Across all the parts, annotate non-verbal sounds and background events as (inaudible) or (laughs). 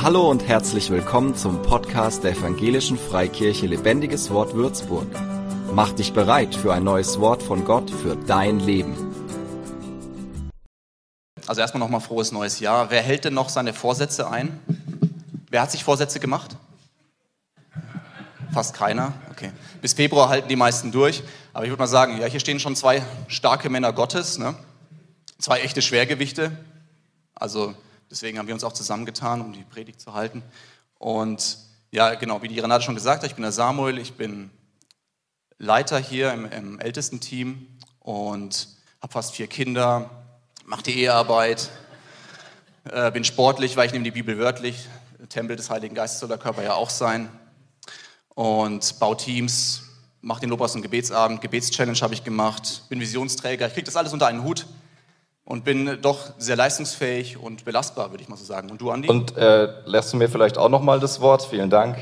Hallo und herzlich willkommen zum Podcast der Evangelischen Freikirche Lebendiges Wort Würzburg. Mach dich bereit für ein neues Wort von Gott für dein Leben. Also erstmal nochmal frohes neues Jahr. Wer hält denn noch seine Vorsätze ein? Wer hat sich Vorsätze gemacht? Fast keiner. Okay. Bis Februar halten die meisten durch. Aber ich würde mal sagen, ja, hier stehen schon zwei starke Männer Gottes, ne? zwei echte Schwergewichte. Also deswegen haben wir uns auch zusammengetan, um die Predigt zu halten. Und ja, genau, wie die Renate schon gesagt hat, ich bin der Samuel, ich bin Leiter hier im, im Ältestenteam und habe fast vier Kinder, mache die Ehearbeit, äh, bin sportlich, weil ich nehme die Bibel wörtlich. Tempel des Heiligen Geistes soll der Körper ja auch sein. Und baue Teams, mache den Lobpreis- und Gebetsabend, Gebetschallenge habe ich gemacht, bin Visionsträger. Ich kriege das alles unter einen Hut und bin doch sehr leistungsfähig und belastbar, würde ich mal so sagen. Und du, Andi? Und äh, lässt du mir vielleicht auch noch mal das Wort? Vielen Dank.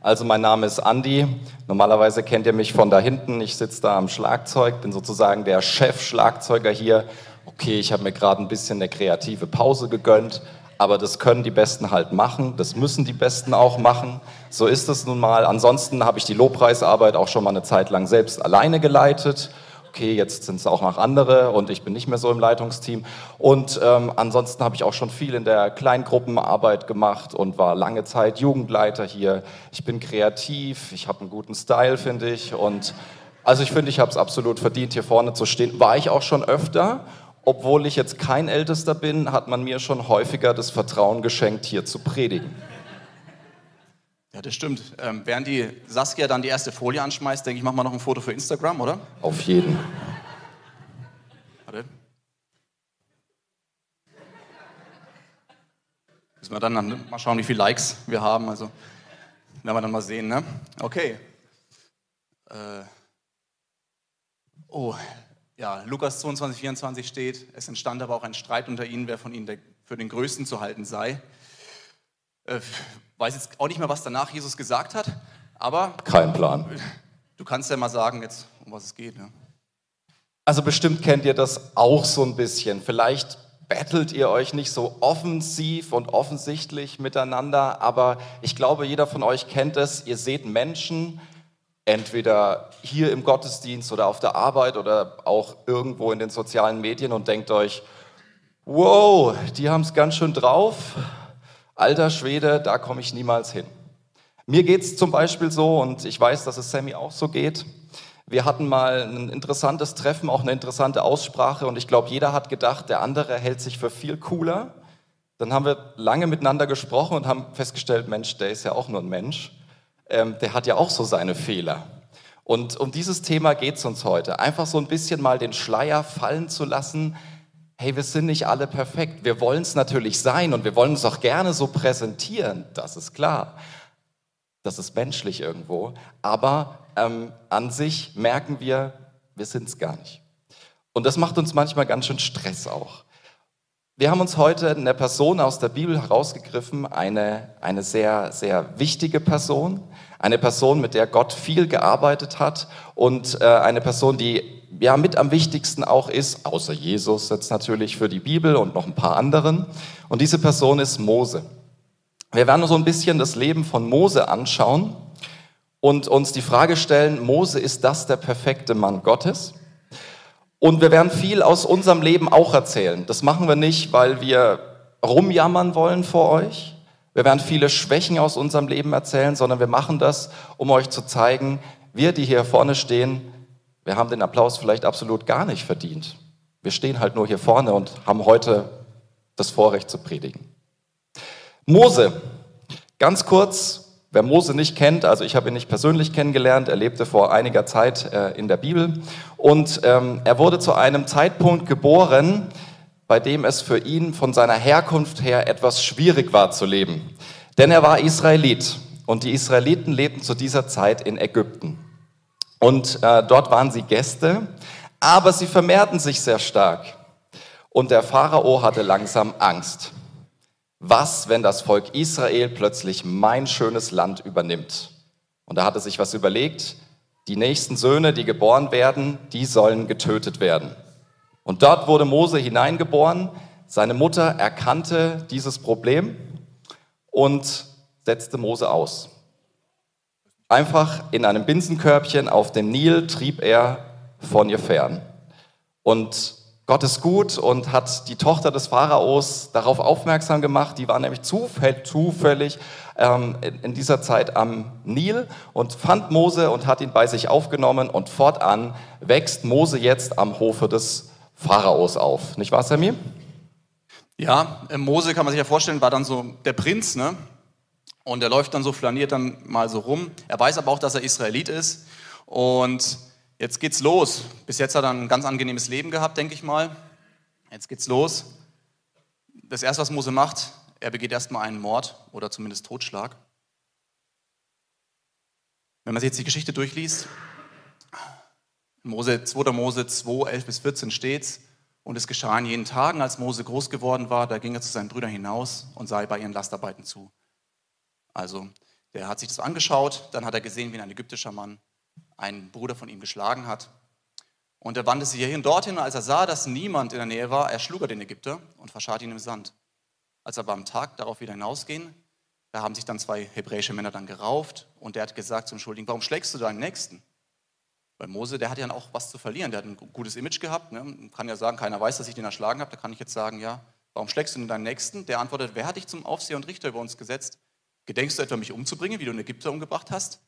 Also mein Name ist Andi. Normalerweise kennt ihr mich von da hinten. Ich sitze da am Schlagzeug, bin sozusagen der Chef-Schlagzeuger hier. Okay, ich habe mir gerade ein bisschen eine kreative Pause gegönnt, aber das können die Besten halt machen. Das müssen die Besten auch machen. So ist es nun mal. Ansonsten habe ich die Lobpreisarbeit auch schon mal eine Zeit lang selbst alleine geleitet okay, jetzt sind es auch noch andere und ich bin nicht mehr so im Leitungsteam. Und ähm, ansonsten habe ich auch schon viel in der Kleingruppenarbeit gemacht und war lange Zeit Jugendleiter hier. Ich bin kreativ, ich habe einen guten Style, finde ich. Und also ich finde, ich habe es absolut verdient, hier vorne zu stehen. War ich auch schon öfter. Obwohl ich jetzt kein Ältester bin, hat man mir schon häufiger das Vertrauen geschenkt, hier zu predigen. Ja, das stimmt. Ähm, während die Saskia dann die erste Folie anschmeißt, denke ich, machen wir noch ein Foto für Instagram, oder? Auf jeden. Warte. Müssen wir dann, mal schauen, wie viele Likes wir haben. Also werden wir dann mal sehen, ne? Okay. Äh. Oh, ja, Lukas 22, 24 steht, es entstand aber auch ein Streit unter ihnen, wer von ihnen der, für den Größten zu halten sei. Äh, weiß jetzt auch nicht mehr, was danach Jesus gesagt hat, aber. Kein Plan. Du kannst ja mal sagen, jetzt, um was es geht. Ne? Also, bestimmt kennt ihr das auch so ein bisschen. Vielleicht battelt ihr euch nicht so offensiv und offensichtlich miteinander, aber ich glaube, jeder von euch kennt es. Ihr seht Menschen, entweder hier im Gottesdienst oder auf der Arbeit oder auch irgendwo in den sozialen Medien und denkt euch, wow, die haben es ganz schön drauf alter Schwede, da komme ich niemals hin. Mir geht es zum Beispiel so, und ich weiß, dass es Sammy auch so geht. Wir hatten mal ein interessantes Treffen, auch eine interessante Aussprache, und ich glaube, jeder hat gedacht, der andere hält sich für viel cooler. Dann haben wir lange miteinander gesprochen und haben festgestellt, Mensch, der ist ja auch nur ein Mensch. Ähm, der hat ja auch so seine Fehler. Und um dieses Thema geht es uns heute. Einfach so ein bisschen mal den Schleier fallen zu lassen, hey, wir sind nicht alle perfekt. Wir wollen es natürlich sein und wir wollen uns auch gerne so präsentieren, das ist klar. Das ist menschlich irgendwo. Aber ähm, an sich merken wir, wir sind es gar nicht. Und das macht uns manchmal ganz schön Stress auch. Wir haben uns heute eine Person aus der Bibel herausgegriffen, eine, eine sehr, sehr wichtige Person, eine Person, mit der Gott viel gearbeitet hat und äh, eine Person, die ja mit am wichtigsten auch ist, außer Jesus jetzt natürlich für die Bibel und noch ein paar anderen. Und diese Person ist Mose. Wir werden so ein bisschen das Leben von Mose anschauen und uns die Frage stellen, Mose, ist das der perfekte Mann Gottes? Und wir werden viel aus unserem Leben auch erzählen. Das machen wir nicht, weil wir rumjammern wollen vor euch. Wir werden viele Schwächen aus unserem Leben erzählen, sondern wir machen das, um euch zu zeigen, wir, die hier vorne stehen, wir haben den Applaus vielleicht absolut gar nicht verdient. Wir stehen halt nur hier vorne und haben heute das Vorrecht zu predigen. Mose, ganz kurz, wer Mose nicht kennt, also ich habe ihn nicht persönlich kennengelernt, er lebte vor einiger Zeit äh, in der Bibel und ähm, er wurde zu einem Zeitpunkt geboren, bei dem es für ihn von seiner Herkunft her etwas schwierig war zu leben. Denn er war Israelit und die Israeliten lebten zu dieser Zeit in Ägypten. Und äh, dort waren sie Gäste, aber sie vermehrten sich sehr stark. Und der Pharao hatte langsam Angst. Was, wenn das Volk Israel plötzlich mein schönes Land übernimmt? Und da hatte sich was überlegt, die nächsten Söhne, die geboren werden, die sollen getötet werden. Und dort wurde Mose hineingeboren. Seine Mutter erkannte dieses Problem und setzte Mose aus. Einfach in einem Binsenkörbchen auf dem Nil trieb er von ihr fern. Und Gott ist gut und hat die Tochter des Pharaos darauf aufmerksam gemacht. Die war nämlich zufällig ähm, in dieser Zeit am Nil und fand Mose und hat ihn bei sich aufgenommen. Und fortan wächst Mose jetzt am Hofe des Pharaos auf. Nicht wahr, Samir? Ja, äh, Mose kann man sich ja vorstellen, war dann so der Prinz, ne? Und er läuft dann so, flaniert dann mal so rum. Er weiß aber auch, dass er Israelit ist. Und jetzt geht's los. Bis jetzt hat er ein ganz angenehmes Leben gehabt, denke ich mal. Jetzt geht's los. Das erste, was Mose macht, er begeht erstmal einen Mord oder zumindest Totschlag. Wenn man sich jetzt die Geschichte durchliest, Mose, 2. Mose 2, 11 bis 14 steht's. Und es geschah in jenen Tagen, als Mose groß geworden war, da ging er zu seinen Brüdern hinaus und sah bei ihren Lastarbeiten zu. Also, der hat sich das angeschaut, dann hat er gesehen, wie ein ägyptischer Mann einen Bruder von ihm geschlagen hat. Und er wandte sich hierhin dorthin, und als er sah, dass niemand in der Nähe war, erschlug er den Ägypter und verscharrt ihn im Sand. Als er aber am Tag darauf wieder hinausgehen, da haben sich dann zwei hebräische Männer dann gerauft und der hat gesagt zum Schuldigen, warum schlägst du deinen Nächsten? Weil Mose, der hat ja auch was zu verlieren, der hat ein gutes Image gehabt, ne? kann ja sagen, keiner weiß, dass ich den erschlagen habe, da kann ich jetzt sagen, ja, warum schlägst du denn deinen Nächsten? Der antwortet, wer hat dich zum Aufseher und Richter über uns gesetzt? Gedenkst du etwa, mich umzubringen, wie du einen Ägypter umgebracht hast?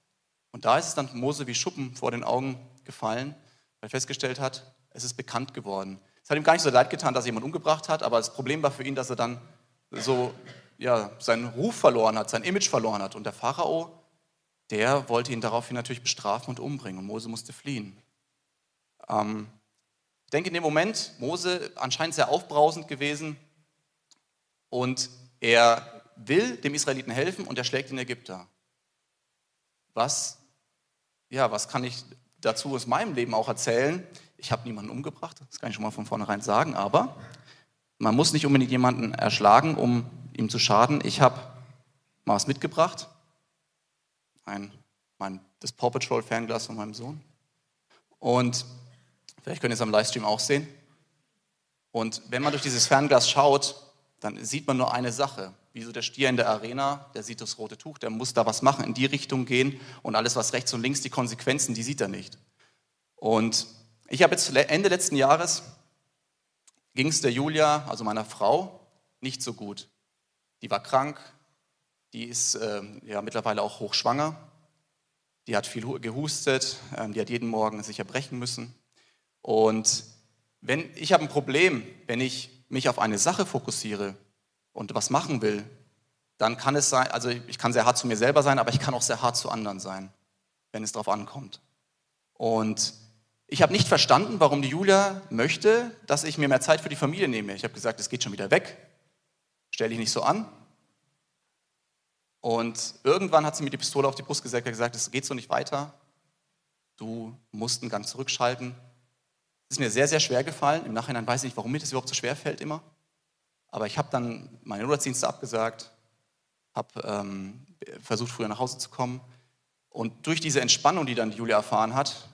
Und da ist es dann Mose wie Schuppen vor den Augen gefallen, weil er festgestellt hat, es ist bekannt geworden. Es hat ihm gar nicht so leid getan, dass er jemand umgebracht hat, aber das Problem war für ihn, dass er dann so ja, seinen Ruf verloren hat, sein Image verloren hat. Und der Pharao, der wollte ihn daraufhin natürlich bestrafen und umbringen. Und Mose musste fliehen. Ähm, ich denke in dem Moment, Mose anscheinend sehr aufbrausend gewesen und er will dem Israeliten helfen und er schlägt den Ägypter. Was, ja, was kann ich dazu aus meinem Leben auch erzählen? Ich habe niemanden umgebracht, das kann ich schon mal von vornherein sagen, aber man muss nicht unbedingt jemanden erschlagen, um ihm zu schaden. Ich habe mal was mitgebracht, ein, mein, das Paw Patrol Fernglas von meinem Sohn. Und vielleicht könnt ihr es am Livestream auch sehen. Und wenn man durch dieses Fernglas schaut, dann sieht man nur eine Sache. Wie so der Stier in der Arena, der sieht das rote Tuch, der muss da was machen, in die Richtung gehen und alles, was rechts und links, die Konsequenzen, die sieht er nicht. Und ich habe jetzt Ende letzten Jahres, ging es der Julia, also meiner Frau, nicht so gut. Die war krank, die ist äh, ja mittlerweile auch hochschwanger, die hat viel gehustet, äh, die hat jeden Morgen sich erbrechen müssen. Und wenn ich habe ein Problem, wenn ich mich auf eine Sache fokussiere und was machen will, dann kann es sein, also ich kann sehr hart zu mir selber sein, aber ich kann auch sehr hart zu anderen sein, wenn es darauf ankommt. Und ich habe nicht verstanden, warum die Julia möchte, dass ich mir mehr Zeit für die Familie nehme. Ich habe gesagt, es geht schon wieder weg. Stell dich nicht so an. Und irgendwann hat sie mir die Pistole auf die Brust gesetzt und gesagt, es geht so nicht weiter. Du musst einen Gang zurückschalten. Es ist mir sehr, sehr schwer gefallen. Im Nachhinein weiß ich nicht, warum mir das überhaupt so schwer fällt immer. Aber ich habe dann meine Notarztdienste abgesagt, habe ähm, versucht, früher nach Hause zu kommen. Und durch diese Entspannung, die dann Julia erfahren hat,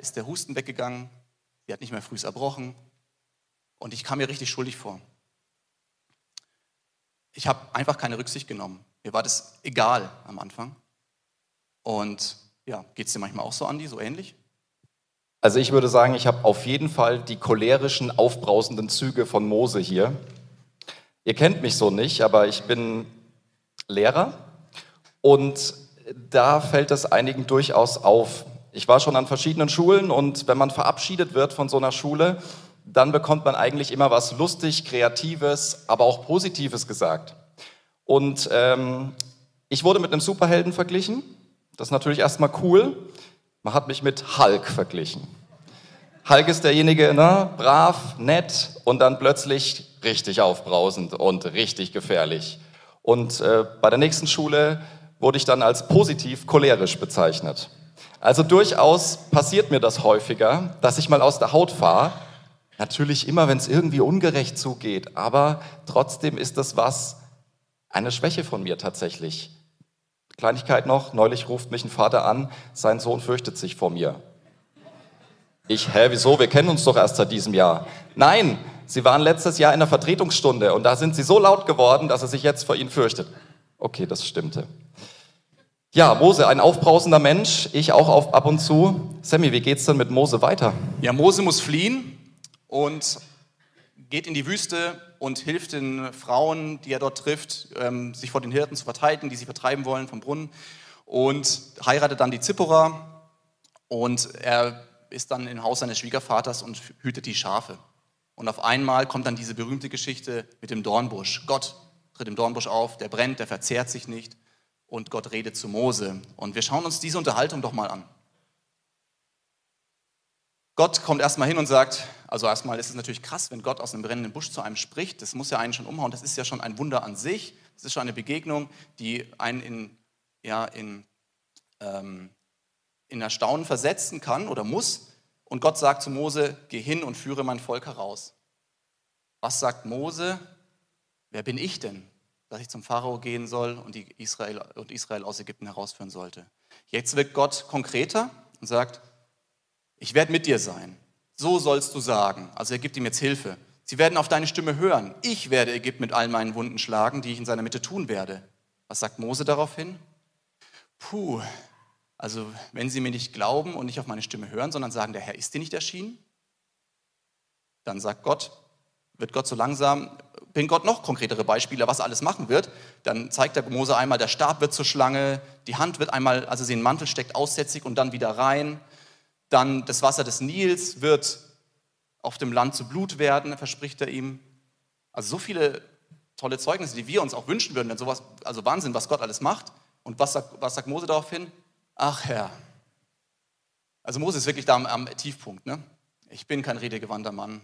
ist der Husten weggegangen. Sie hat nicht mehr früh erbrochen. Und ich kam mir richtig schuldig vor. Ich habe einfach keine Rücksicht genommen. Mir war das egal am Anfang. Und ja, geht es dir manchmal auch so, Andi, so ähnlich? Also ich würde sagen, ich habe auf jeden Fall die cholerischen, aufbrausenden Züge von Mose hier. Ihr kennt mich so nicht, aber ich bin Lehrer und da fällt es einigen durchaus auf. Ich war schon an verschiedenen Schulen und wenn man verabschiedet wird von so einer Schule, dann bekommt man eigentlich immer was lustig, kreatives, aber auch positives gesagt. Und ähm, ich wurde mit einem Superhelden verglichen. Das ist natürlich erstmal cool. Man hat mich mit Hulk verglichen. Hulk ist derjenige, ne, brav, nett und dann plötzlich richtig aufbrausend und richtig gefährlich. Und äh, bei der nächsten Schule wurde ich dann als positiv cholerisch bezeichnet. Also durchaus passiert mir das häufiger, dass ich mal aus der Haut fahre. Natürlich immer, wenn es irgendwie ungerecht zugeht, aber trotzdem ist das was, eine Schwäche von mir tatsächlich. Kleinigkeit noch, neulich ruft mich ein Vater an, sein Sohn fürchtet sich vor mir. Ich, hä, wieso? Wir kennen uns doch erst seit diesem Jahr. Nein, Sie waren letztes Jahr in der Vertretungsstunde und da sind Sie so laut geworden, dass er sich jetzt vor Ihnen fürchtet. Okay, das stimmte. Ja, Mose, ein aufbrausender Mensch, ich auch auf, ab und zu. Sammy, wie geht's denn mit Mose weiter? Ja, Mose muss fliehen und geht in die Wüste und hilft den Frauen, die er dort trifft, ähm, sich vor den Hirten zu verteidigen, die sie vertreiben wollen vom Brunnen und heiratet dann die Zippora und er ist dann im Haus seines Schwiegervaters und hütet die Schafe. Und auf einmal kommt dann diese berühmte Geschichte mit dem Dornbusch. Gott tritt im Dornbusch auf, der brennt, der verzehrt sich nicht und Gott redet zu Mose. Und wir schauen uns diese Unterhaltung doch mal an. Gott kommt erstmal hin und sagt, also erstmal ist es natürlich krass, wenn Gott aus einem brennenden Busch zu einem spricht. Das muss ja einen schon umhauen. Das ist ja schon ein Wunder an sich. Das ist schon eine Begegnung, die einen in, ja, in, ähm, in Erstaunen versetzen kann oder muss. Und Gott sagt zu Mose, geh hin und führe mein Volk heraus. Was sagt Mose? Wer bin ich denn? dass ich zum Pharao gehen soll und, Israel, und Israel aus Ägypten herausführen sollte. Jetzt wird Gott konkreter und sagt, ich werde mit dir sein. So sollst du sagen. Also er gibt ihm jetzt Hilfe. Sie werden auf deine Stimme hören. Ich werde Ägypten mit all meinen Wunden schlagen, die ich in seiner Mitte tun werde. Was sagt Mose daraufhin? Puh, also wenn sie mir nicht glauben und nicht auf meine Stimme hören, sondern sagen, der Herr ist dir nicht erschienen, dann sagt Gott, wird Gott so langsam, bringt Gott noch konkretere Beispiele, was er alles machen wird. Dann zeigt der Mose einmal, der Stab wird zur Schlange, die Hand wird einmal, also sie in den Mantel steckt, aussätzig und dann wieder rein. Dann das Wasser des Nils wird auf dem Land zu Blut werden, verspricht er ihm. Also so viele tolle Zeugnisse, die wir uns auch wünschen würden, wenn sowas, also Wahnsinn, was Gott alles macht. Und was sagt, was sagt Mose daraufhin? Ach Herr. Also Mose ist wirklich da am, am Tiefpunkt. Ne? Ich bin kein redegewandter Mann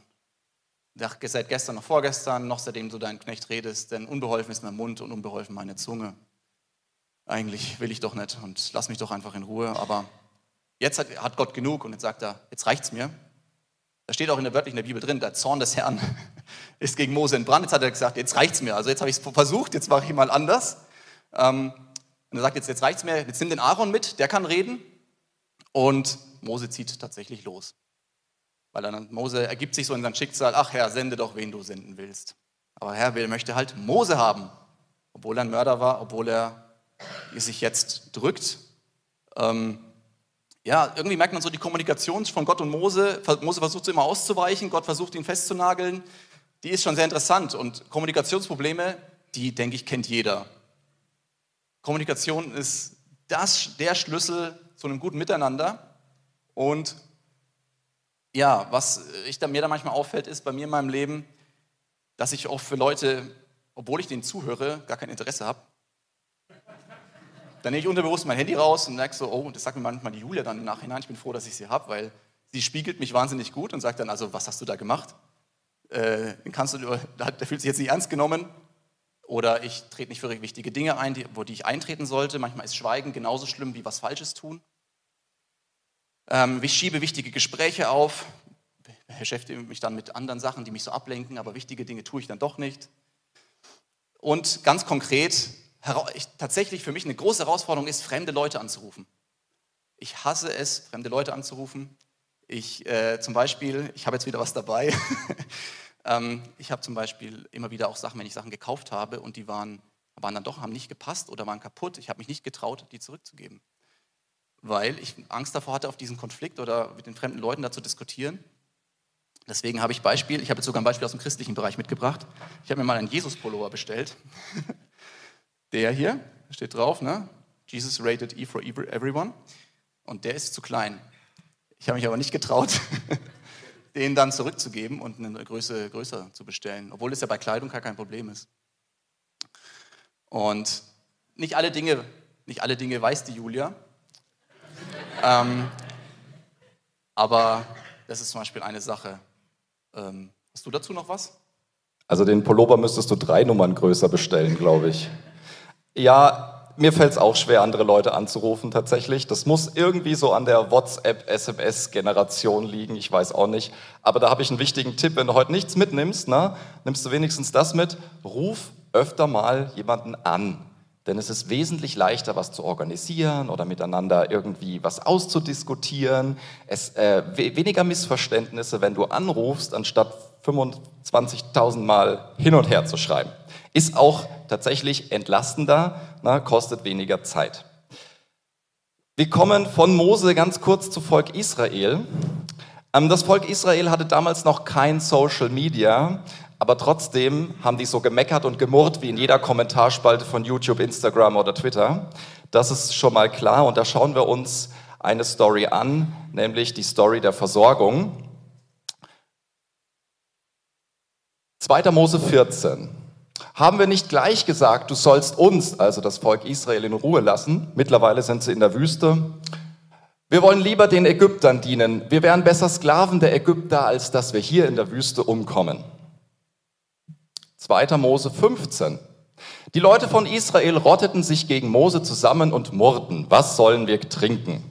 seit gestern noch vorgestern, noch seitdem du deinen Knecht redest, denn unbeholfen ist mein Mund und unbeholfen meine Zunge. Eigentlich will ich doch nicht und lass mich doch einfach in Ruhe, aber jetzt hat, hat Gott genug und jetzt sagt er, jetzt reicht's mir. Da steht auch in der wörtlichen der Bibel drin, der Zorn des Herrn (laughs) ist gegen Mose in Brand. Jetzt hat er gesagt, jetzt reicht's mir. Also jetzt habe ich es versucht, jetzt mache ich mal anders. Ähm, und er sagt jetzt, jetzt reicht's mir, jetzt nimm den Aaron mit, der kann reden. Und Mose zieht tatsächlich los. Weil dann Mose ergibt sich so in sein Schicksal, ach Herr, sende doch, wen du senden willst. Aber Herr will, möchte halt Mose haben, obwohl er ein Mörder war, obwohl er sich jetzt drückt. Ähm, ja, irgendwie merkt man so die Kommunikation von Gott und Mose. Mose versucht so immer auszuweichen, Gott versucht ihn festzunageln. Die ist schon sehr interessant und Kommunikationsprobleme, die denke ich kennt jeder. Kommunikation ist das, der Schlüssel zu einem guten Miteinander und ja, was ich da, mir da manchmal auffällt, ist bei mir in meinem Leben, dass ich auch für Leute, obwohl ich denen zuhöre, gar kein Interesse habe. Dann nehme ich unterbewusst mein Handy raus und merke so, oh, das sagt mir manchmal die Julia dann im Nachhinein, ich bin froh, dass ich sie habe, weil sie spiegelt mich wahnsinnig gut und sagt dann, also was hast du da gemacht? Äh, kannst du, der fühlt sich jetzt nicht ernst genommen oder ich trete nicht für wichtige Dinge ein, die, wo die ich eintreten sollte. Manchmal ist Schweigen genauso schlimm wie was Falsches tun. Ähm, ich schiebe wichtige Gespräche auf, beschäftige mich dann mit anderen Sachen, die mich so ablenken, aber wichtige Dinge tue ich dann doch nicht. Und ganz konkret, tatsächlich für mich eine große Herausforderung ist, fremde Leute anzurufen. Ich hasse es, fremde Leute anzurufen. Ich äh, zum Beispiel, ich habe jetzt wieder was dabei. (laughs) ähm, ich habe zum Beispiel immer wieder auch Sachen, wenn ich Sachen gekauft habe und die waren, waren dann doch, haben nicht gepasst oder waren kaputt. Ich habe mich nicht getraut, die zurückzugeben weil ich Angst davor hatte, auf diesen Konflikt oder mit den fremden Leuten da zu diskutieren. Deswegen habe ich Beispiel, ich habe jetzt sogar ein Beispiel aus dem christlichen Bereich mitgebracht. Ich habe mir mal einen Jesus-Pullover bestellt. (laughs) Der hier steht drauf, ne? Jesus rated E for everyone. Und der ist zu klein. Ich habe mich aber nicht getraut, (laughs) den dann zurückzugeben und eine Größe größer zu bestellen, obwohl es ja bei Kleidung gar kein Problem ist. Und nicht alle Dinge, nicht alle Dinge weiß die Julia. (laughs) Ähm, aber das ist zum Beispiel eine Sache. Ähm, hast du dazu noch was? Also den Pullover müsstest du drei Nummern größer bestellen, glaube ich. Ja, mir fällt es auch schwer, andere Leute anzurufen tatsächlich. Das muss irgendwie so an der WhatsApp-SMS-Generation liegen, ich weiß auch nicht. Aber da habe ich einen wichtigen Tipp, wenn du heute nichts mitnimmst, na, nimmst du wenigstens das mit, ruf öfter mal jemanden an. Denn es ist wesentlich leichter, was zu organisieren oder miteinander irgendwie was auszudiskutieren. Es äh, weniger Missverständnisse, wenn du anrufst, anstatt 25.000 Mal hin und her zu schreiben. Ist auch tatsächlich entlastender, na, kostet weniger Zeit. Wir kommen von Mose ganz kurz zu Volk Israel. Ähm, das Volk Israel hatte damals noch kein Social Media, aber trotzdem haben die so gemeckert und gemurrt wie in jeder Kommentarspalte von YouTube, Instagram oder Twitter. Das ist schon mal klar und da schauen wir uns eine Story an, nämlich die Story der Versorgung. 2. Mose 14. Haben wir nicht gleich gesagt, du sollst uns, also das Volk Israel, in Ruhe lassen? Mittlerweile sind sie in der Wüste. Wir wollen lieber den Ägyptern dienen. Wir wären besser Sklaven der Ägypter, als dass wir hier in der Wüste umkommen. 2. Mose 15. Die Leute von Israel rotteten sich gegen Mose zusammen und murrten, was sollen wir trinken?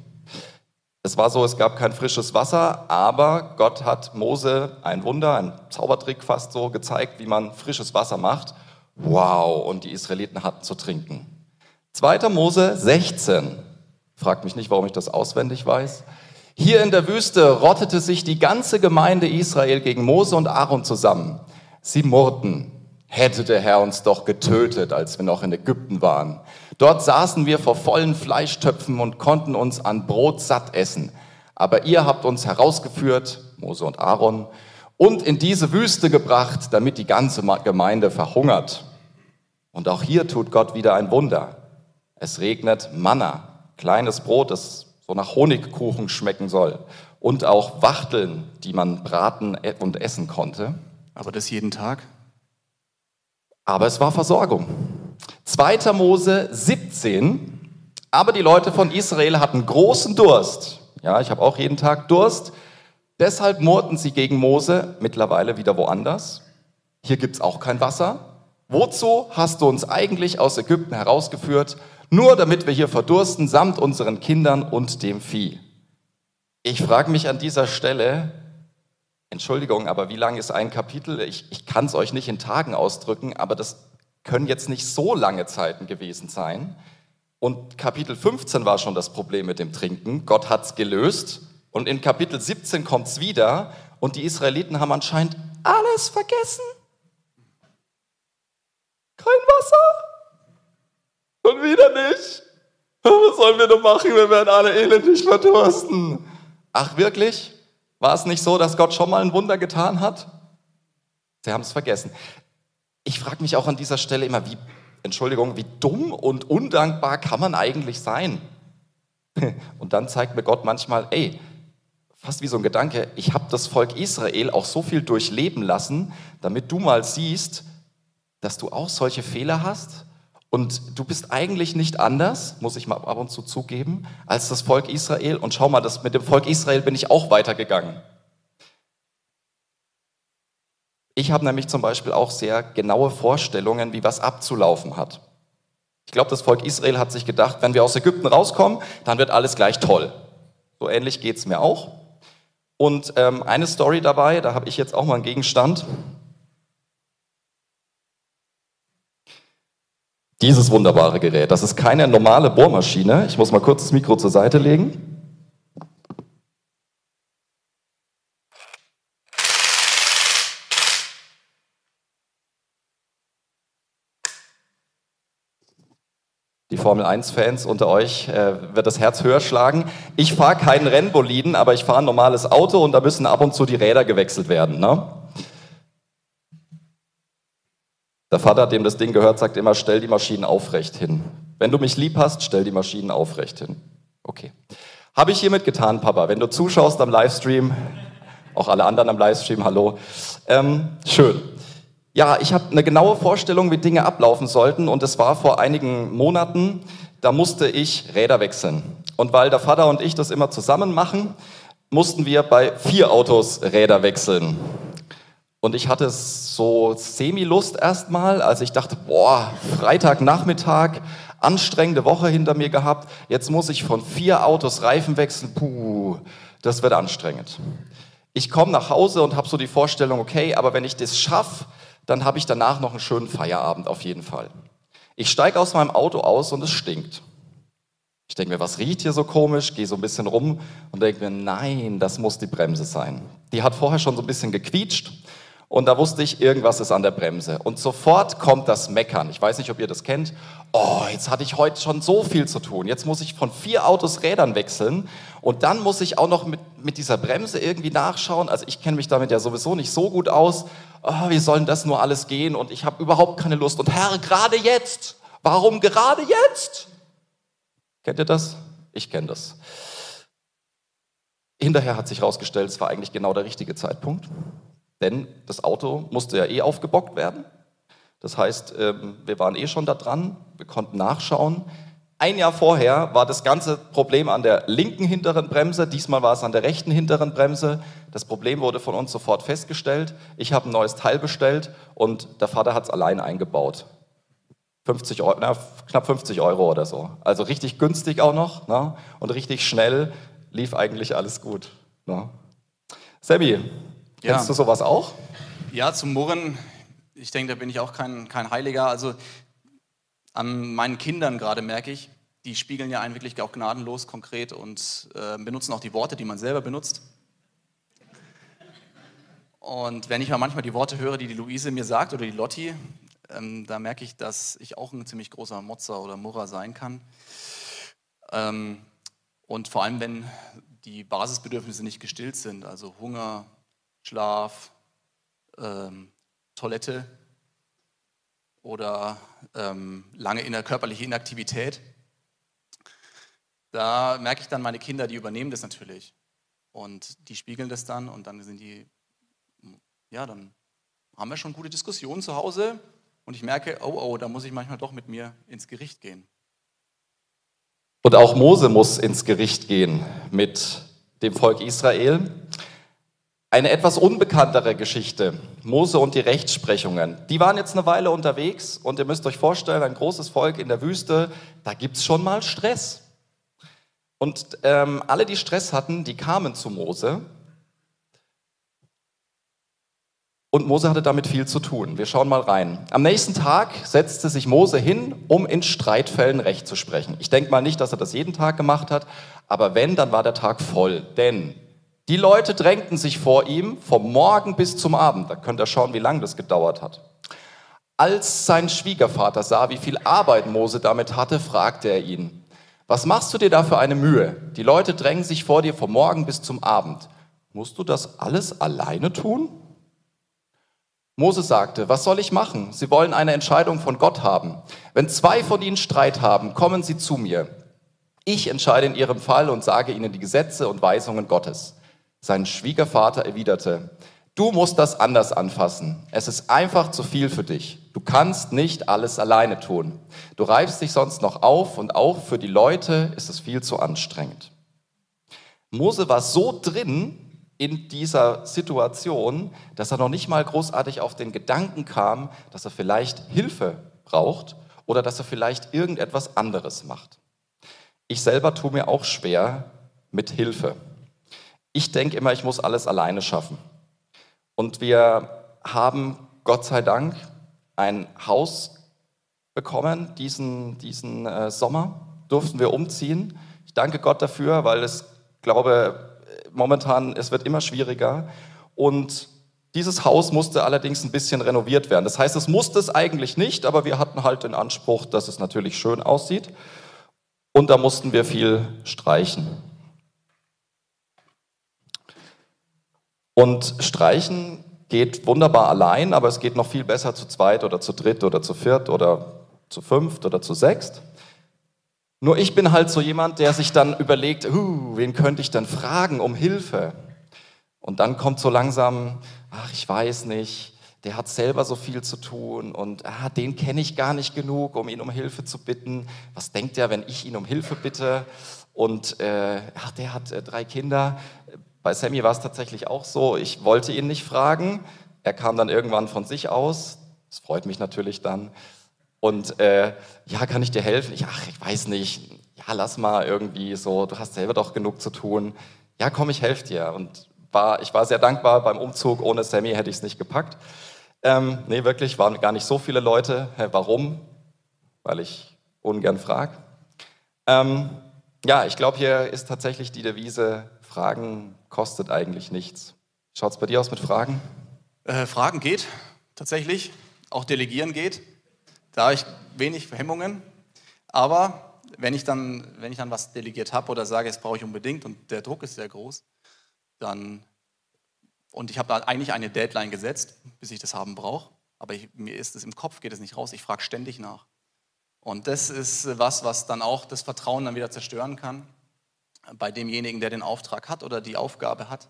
Es war so, es gab kein frisches Wasser, aber Gott hat Mose ein Wunder, ein Zaubertrick fast so gezeigt, wie man frisches Wasser macht. Wow, und die Israeliten hatten zu trinken. 2. Mose 16. Fragt mich nicht, warum ich das auswendig weiß. Hier in der Wüste rottete sich die ganze Gemeinde Israel gegen Mose und Aaron zusammen. Sie murrten, hätte der Herr uns doch getötet, als wir noch in Ägypten waren. Dort saßen wir vor vollen Fleischtöpfen und konnten uns an Brot satt essen. Aber ihr habt uns herausgeführt, Mose und Aaron, und in diese Wüste gebracht, damit die ganze Gemeinde verhungert. Und auch hier tut Gott wieder ein Wunder. Es regnet Manna, kleines Brot, das so nach Honigkuchen schmecken soll. Und auch Wachteln, die man braten und essen konnte. Aber das jeden Tag? Aber es war Versorgung. 2. Mose 17. Aber die Leute von Israel hatten großen Durst. Ja, ich habe auch jeden Tag Durst. Deshalb murrten sie gegen Mose, mittlerweile wieder woanders. Hier gibt es auch kein Wasser. Wozu hast du uns eigentlich aus Ägypten herausgeführt? Nur damit wir hier verdursten, samt unseren Kindern und dem Vieh. Ich frage mich an dieser Stelle, Entschuldigung, aber wie lang ist ein Kapitel? Ich, ich kann es euch nicht in Tagen ausdrücken, aber das können jetzt nicht so lange Zeiten gewesen sein. Und Kapitel 15 war schon das Problem mit dem Trinken. Gott hat es gelöst. Und in Kapitel 17 kommt es wieder. Und die Israeliten haben anscheinend alles vergessen. Kein Wasser. Und wieder nicht. Was sollen wir denn machen? Wir werden alle elendig verdursten. Ach wirklich? War es nicht so, dass Gott schon mal ein Wunder getan hat? Sie haben es vergessen. Ich frage mich auch an dieser Stelle immer, wie, Entschuldigung, wie dumm und undankbar kann man eigentlich sein? (laughs) Und dann zeigt mir Gott manchmal, ey, fast wie so ein Gedanke, ich habe das Volk Israel auch so viel durchleben lassen, damit du mal siehst, dass du auch solche Fehler hast und du bist eigentlich nicht anders, muss ich mal ab und zu zugeben, als das Volk Israel. Und schau mal, das, mit dem Volk Israel bin ich auch weitergegangen. Ich habe nämlich zum Beispiel auch sehr genaue Vorstellungen, wie was abzulaufen hat. Ich glaube, das Volk Israel hat sich gedacht, wenn wir aus Ägypten rauskommen, dann wird alles gleich toll. So ähnlich geht es mir auch. Und ähm, eine Story dabei, da habe ich jetzt auch mal einen Gegenstand. Dieses wunderbare Gerät, das ist keine normale Bohrmaschine. Ich muss mal kurz das Mikro zur Seite legen. Die Formel 1-Fans unter euch äh, wird das Herz höher schlagen. Ich fahre keinen Rennboliden, aber ich fahre ein normales Auto und da müssen ab und zu die Räder gewechselt werden. Ne? Der Vater, dem das Ding gehört, sagt immer, stell die Maschinen aufrecht hin. Wenn du mich lieb hast, stell die Maschinen aufrecht hin. Okay. Habe ich hiermit getan, Papa. Wenn du zuschaust am Livestream, auch alle anderen am Livestream, hallo. Ähm, schön. Ja, ich habe eine genaue Vorstellung, wie Dinge ablaufen sollten und es war vor einigen Monaten, da musste ich Räder wechseln. Und weil der Vater und ich das immer zusammen machen, mussten wir bei vier Autos Räder wechseln. Und ich hatte so Semi-Lust erstmal, als ich dachte, boah, Freitagnachmittag, anstrengende Woche hinter mir gehabt, jetzt muss ich von vier Autos Reifen wechseln, puh, das wird anstrengend. Ich komme nach Hause und habe so die Vorstellung, okay, aber wenn ich das schaffe, dann habe ich danach noch einen schönen Feierabend auf jeden Fall. Ich steige aus meinem Auto aus und es stinkt. Ich denke mir, was riecht hier so komisch? Gehe so ein bisschen rum und denke mir, nein, das muss die Bremse sein. Die hat vorher schon so ein bisschen gequietscht und da wusste ich, irgendwas ist an der Bremse. Und sofort kommt das Meckern. Ich weiß nicht, ob ihr das kennt. Oh, jetzt hatte ich heute schon so viel zu tun. Jetzt muss ich von vier Autos Rädern wechseln. Und dann muss ich auch noch mit, mit dieser Bremse irgendwie nachschauen. Also ich kenne mich damit ja sowieso nicht so gut aus. Oh, wie soll denn das nur alles gehen? Und ich habe überhaupt keine Lust. Und Herr, gerade jetzt. Warum gerade jetzt? Kennt ihr das? Ich kenne das. Hinterher hat sich herausgestellt, es war eigentlich genau der richtige Zeitpunkt. Denn das Auto musste ja eh aufgebockt werden. Das heißt, ähm, wir waren eh schon da dran, wir konnten nachschauen. Ein Jahr vorher war das ganze Problem an der linken hinteren Bremse, diesmal war es an der rechten hinteren Bremse. Das Problem wurde von uns sofort festgestellt. Ich habe ein neues Teil bestellt und der Vater hat es allein eingebaut. 50 Euro, na, knapp 50 Euro oder so. Also richtig günstig auch noch ne? und richtig schnell lief eigentlich alles gut. Ne? Sammy, Ja. Kennst du sowas auch? Ja, zum Murren, ich denke, da bin ich auch kein, kein Heiliger. Also an meinen Kindern gerade merke ich, die spiegeln ja einen wirklich auch gnadenlos konkret und äh, benutzen auch die Worte, die man selber benutzt. Und wenn ich mal manchmal die Worte höre, die die Luise mir sagt oder die Lotti, ähm, da merke ich, dass ich auch ein ziemlich großer Motzer oder Murrer sein kann. Ähm, und vor allem, wenn die Basisbedürfnisse nicht gestillt sind, also Hunger, Schlaf, ähm, Toilette oder ähm, lange inner körperliche Inaktivität, da merke ich dann meine Kinder, die übernehmen das natürlich. Und die spiegeln das dann und dann sind die, ja, dann haben wir schon gute Diskussionen zu Hause und ich merke, oh, oh, da muss ich manchmal doch mit mir ins Gericht gehen. Und auch Mose muss ins Gericht gehen mit dem Volk Israel. Eine etwas unbekanntere Geschichte, Mose und die Rechtsprechungen. Die waren jetzt eine Weile unterwegs und ihr müsst euch vorstellen, ein großes Volk in der Wüste, da gibt es schon mal Stress. Und ähm, alle, die Stress hatten, die kamen zu Mose. Und Mose hatte damit viel zu tun. Wir schauen mal rein. Am nächsten Tag setzte sich Mose hin, um in Streitfällen Recht zu sprechen. Ich denke mal nicht, dass er das jeden Tag gemacht hat, aber wenn, dann war der Tag voll. Denn die Leute drängten sich vor ihm vom Morgen bis zum Abend. Da könnt ihr schauen, wie lange das gedauert hat. Als sein Schwiegervater sah, wie viel Arbeit Mose damit hatte, fragte er ihn, was machst du dir da für eine Mühe? Die Leute drängen sich vor dir vom Morgen bis zum Abend. Musst du das alles alleine tun? Mose sagte, was soll ich machen? Sie wollen eine Entscheidung von Gott haben. Wenn zwei von ihnen Streit haben, kommen sie zu mir. Ich entscheide in ihrem Fall und sage ihnen die Gesetze und Weisungen Gottes. Sein Schwiegervater erwiderte, du musst das anders anfassen. Es ist einfach zu viel für dich. Du kannst nicht alles alleine tun. Du reibst dich sonst noch auf und auch für die Leute ist es viel zu anstrengend. Mose war so drin in dieser Situation, dass er noch nicht mal großartig auf den Gedanken kam, dass er vielleicht Hilfe braucht oder dass er vielleicht irgendetwas anderes macht. Ich selber tue mir auch schwer mit Hilfe. Ich denke immer, ich muss alles alleine schaffen. Und wir haben Gott sei Dank ein Haus bekommen diesen, diesen äh, Sommer, durften wir umziehen. Ich danke Gott dafür, weil es, glaube momentan, es wird immer schwieriger. Und dieses Haus musste allerdings ein bisschen renoviert werden. Das heißt, es musste es eigentlich nicht, aber wir hatten halt den Anspruch, dass es natürlich schön aussieht. Und da mussten wir viel streichen. Und streichen geht wunderbar allein, aber es geht noch viel besser zu zweit oder zu dritt oder zu viert oder zu fünft oder zu sechst. Nur ich bin halt so jemand, der sich dann überlegt, uh, wen könnte ich denn fragen um Hilfe? Und dann kommt so langsam, ach, ich weiß nicht, der hat selber so viel zu tun und ah, den kenne ich gar nicht genug, um ihn um Hilfe zu bitten. Was denkt er, wenn ich ihn um Hilfe bitte? Und äh, ach, der hat äh, drei Kinder. Bei Sammy war es tatsächlich auch so, ich wollte ihn nicht fragen. Er kam dann irgendwann von sich aus. Das freut mich natürlich dann. Und äh, ja, kann ich dir helfen? Ich, ach, ich weiß nicht. Ja, lass mal irgendwie so, du hast selber doch genug zu tun. Ja, komm, ich helfe dir. Und war, ich war sehr dankbar beim Umzug. Ohne Sammy hätte ich es nicht gepackt. Ähm, nee, wirklich, waren gar nicht so viele Leute. Hä, warum? weil ich ungern frage. Ähm, ja, ich glaube, hier ist tatsächlich die Devise, Fragen kostet eigentlich nichts. Schaut es bei dir aus mit Fragen? Äh, Fragen geht, tatsächlich. Auch Delegieren geht. Da habe ich wenig Hemmungen. Aber wenn ich dann, wenn ich dann was delegiert habe oder sage, es brauche ich unbedingt und der Druck ist sehr groß, dann, und ich habe da eigentlich eine Deadline gesetzt, bis ich das haben brauche, aber ich, mir ist es im Kopf, geht es nicht raus, ich frage ständig nach. Und das ist was, was dann auch das Vertrauen dann wieder zerstören kann bei demjenigen, der den Auftrag hat oder die Aufgabe hat,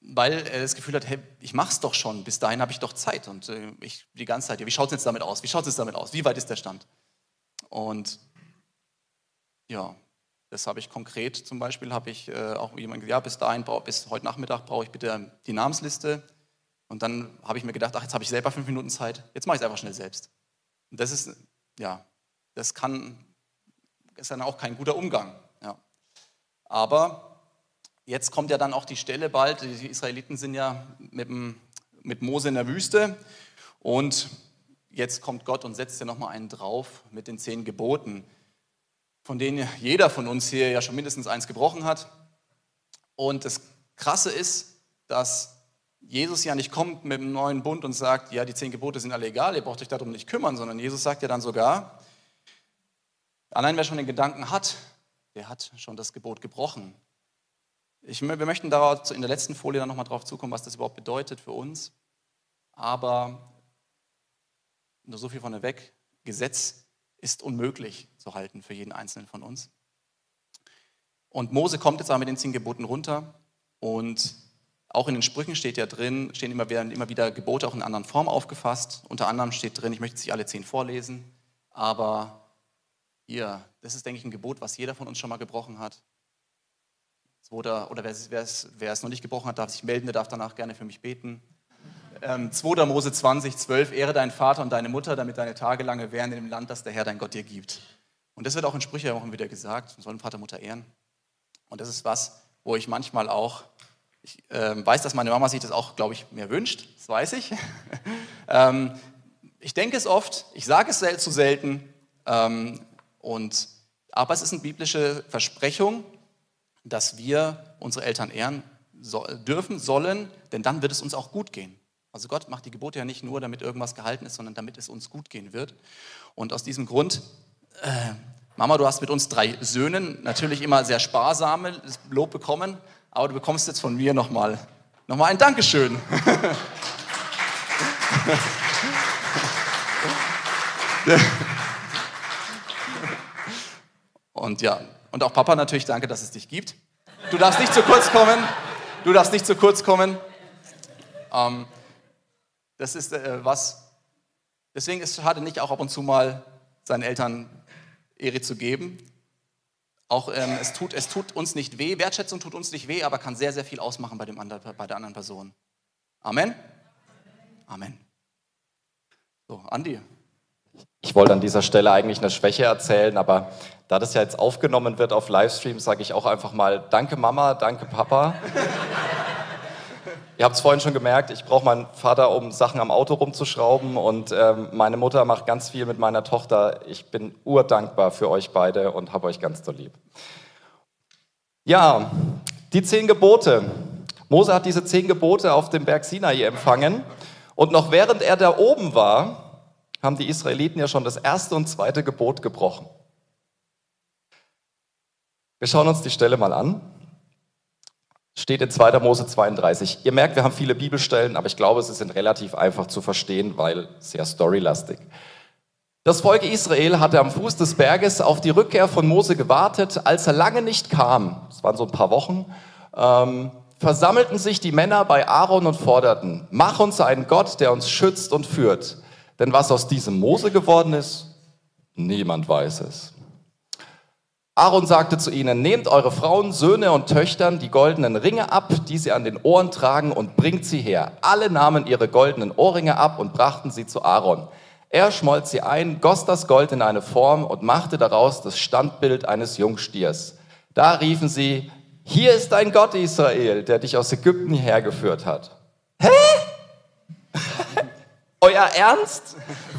weil er das Gefühl hat, hey, ich mache es doch schon, bis dahin habe ich doch Zeit und äh, ich die ganze Zeit, ja, wie schaut es jetzt damit aus? Wie schaut es jetzt damit aus? Wie weit ist der Stand? Und ja, das habe ich konkret zum Beispiel, habe ich äh, auch jemand gesagt, ja, bis dahin, bis heute Nachmittag brauche ich bitte die Namensliste. Und dann habe ich mir gedacht, ach, jetzt habe ich selber fünf Minuten Zeit, jetzt mache ich es einfach schnell selbst. Und das ist, ja, das kann, ist dann auch kein guter Umgang. Aber jetzt kommt ja dann auch die Stelle bald, die Israeliten sind ja mit, dem, mit Mose in der Wüste und jetzt kommt Gott und setzt ja nochmal einen drauf mit den zehn Geboten, von denen jeder von uns hier ja schon mindestens eins gebrochen hat. Und das Krasse ist, dass Jesus ja nicht kommt mit einem neuen Bund und sagt, ja, die zehn Gebote sind alle egal, ihr braucht euch darum nicht kümmern, sondern Jesus sagt ja dann sogar, allein wer schon den Gedanken hat, der hat schon das Gebot gebrochen. Ich, wir möchten darauf in der letzten Folie dann nochmal drauf zukommen, was das überhaupt bedeutet für uns. Aber nur so viel von weg, Gesetz ist unmöglich zu halten für jeden Einzelnen von uns. Und Mose kommt jetzt aber mit den zehn Geboten runter und auch in den Sprüchen steht ja drin, stehen immer, werden immer wieder Gebote auch in anderen Form aufgefasst. Unter anderem steht drin, ich möchte sie alle zehn vorlesen, aber hier, das ist, denke ich, ein Gebot, was jeder von uns schon mal gebrochen hat. Oder, oder wer, es, noch nicht gebrochen hat, darf sich melden, der darf danach gerne für mich beten. Ähm, 2. Mose 20, 12, Ehre deinen Vater und deine Mutter, damit deine Tage lange währen in dem Land, das der Herr dein Gott dir gibt. Und das wird auch in Sprüche auch wieder gesagt, wir sollen Vater, Mutter ehren. Und das ist was, wo ich manchmal auch, ich äh, weiß, dass meine Mama sich das auch, glaube ich, mir wünscht, das weiß ich. (laughs) ähm, ich denke es oft, ich sage es zu selten, ähm, und, aber es ist eine biblische Versprechung, dass wir unsere Eltern ehren so, dürfen, sollen, denn dann wird es uns auch gut gehen. Also Gott macht die Gebote ja nicht nur, damit irgendwas gehalten ist, sondern damit es uns gut gehen wird. Und aus diesem Grund, äh, Mama, du hast mit uns drei Söhnen natürlich immer sehr sparsame Lob bekommen, aber du bekommst jetzt von mir nochmal noch mal ein Dankeschön. (laughs) Und ja, und auch Papa natürlich danke, dass es dich gibt. Du darfst nicht zu kurz kommen. Du darfst nicht zu kurz kommen. Ähm, das ist äh, was. Deswegen ist es schade, nicht auch ab und zu mal seinen Eltern Ehre zu geben. Auch ähm, es, tut, es tut uns nicht weh. Wertschätzung tut uns nicht weh, aber kann sehr, sehr viel ausmachen bei, dem anderen, bei der anderen Person. Amen. Amen. So, Andi. Ich wollte an dieser Stelle eigentlich eine Schwäche erzählen, aber da das ja jetzt aufgenommen wird auf Livestream, sage ich auch einfach mal Danke Mama, danke Papa. (laughs) Ihr habt es vorhin schon gemerkt, ich brauche meinen Vater, um Sachen am Auto rumzuschrauben und ähm, meine Mutter macht ganz viel mit meiner Tochter. Ich bin urdankbar für euch beide und habe euch ganz so lieb. Ja, die zehn Gebote. Mose hat diese zehn Gebote auf dem Berg Sinai empfangen und noch während er da oben war, haben die Israeliten ja schon das erste und zweite Gebot gebrochen. Wir schauen uns die Stelle mal an. Steht in 2. Mose 32. Ihr merkt, wir haben viele Bibelstellen, aber ich glaube, sie sind relativ einfach zu verstehen, weil sehr storylastig. Das Volk Israel hatte am Fuß des Berges auf die Rückkehr von Mose gewartet. Als er lange nicht kam, das waren so ein paar Wochen, ähm, versammelten sich die Männer bei Aaron und forderten, mach uns einen Gott, der uns schützt und führt. Denn was aus diesem Mose geworden ist, niemand weiß es. Aaron sagte zu ihnen, nehmt eure Frauen, Söhne und Töchtern die goldenen Ringe ab, die sie an den Ohren tragen, und bringt sie her. Alle nahmen ihre goldenen Ohrringe ab und brachten sie zu Aaron. Er schmolz sie ein, goss das Gold in eine Form und machte daraus das Standbild eines Jungstiers. Da riefen sie, hier ist dein Gott Israel, der dich aus Ägypten hierher geführt hat. Hä? Euer Ernst?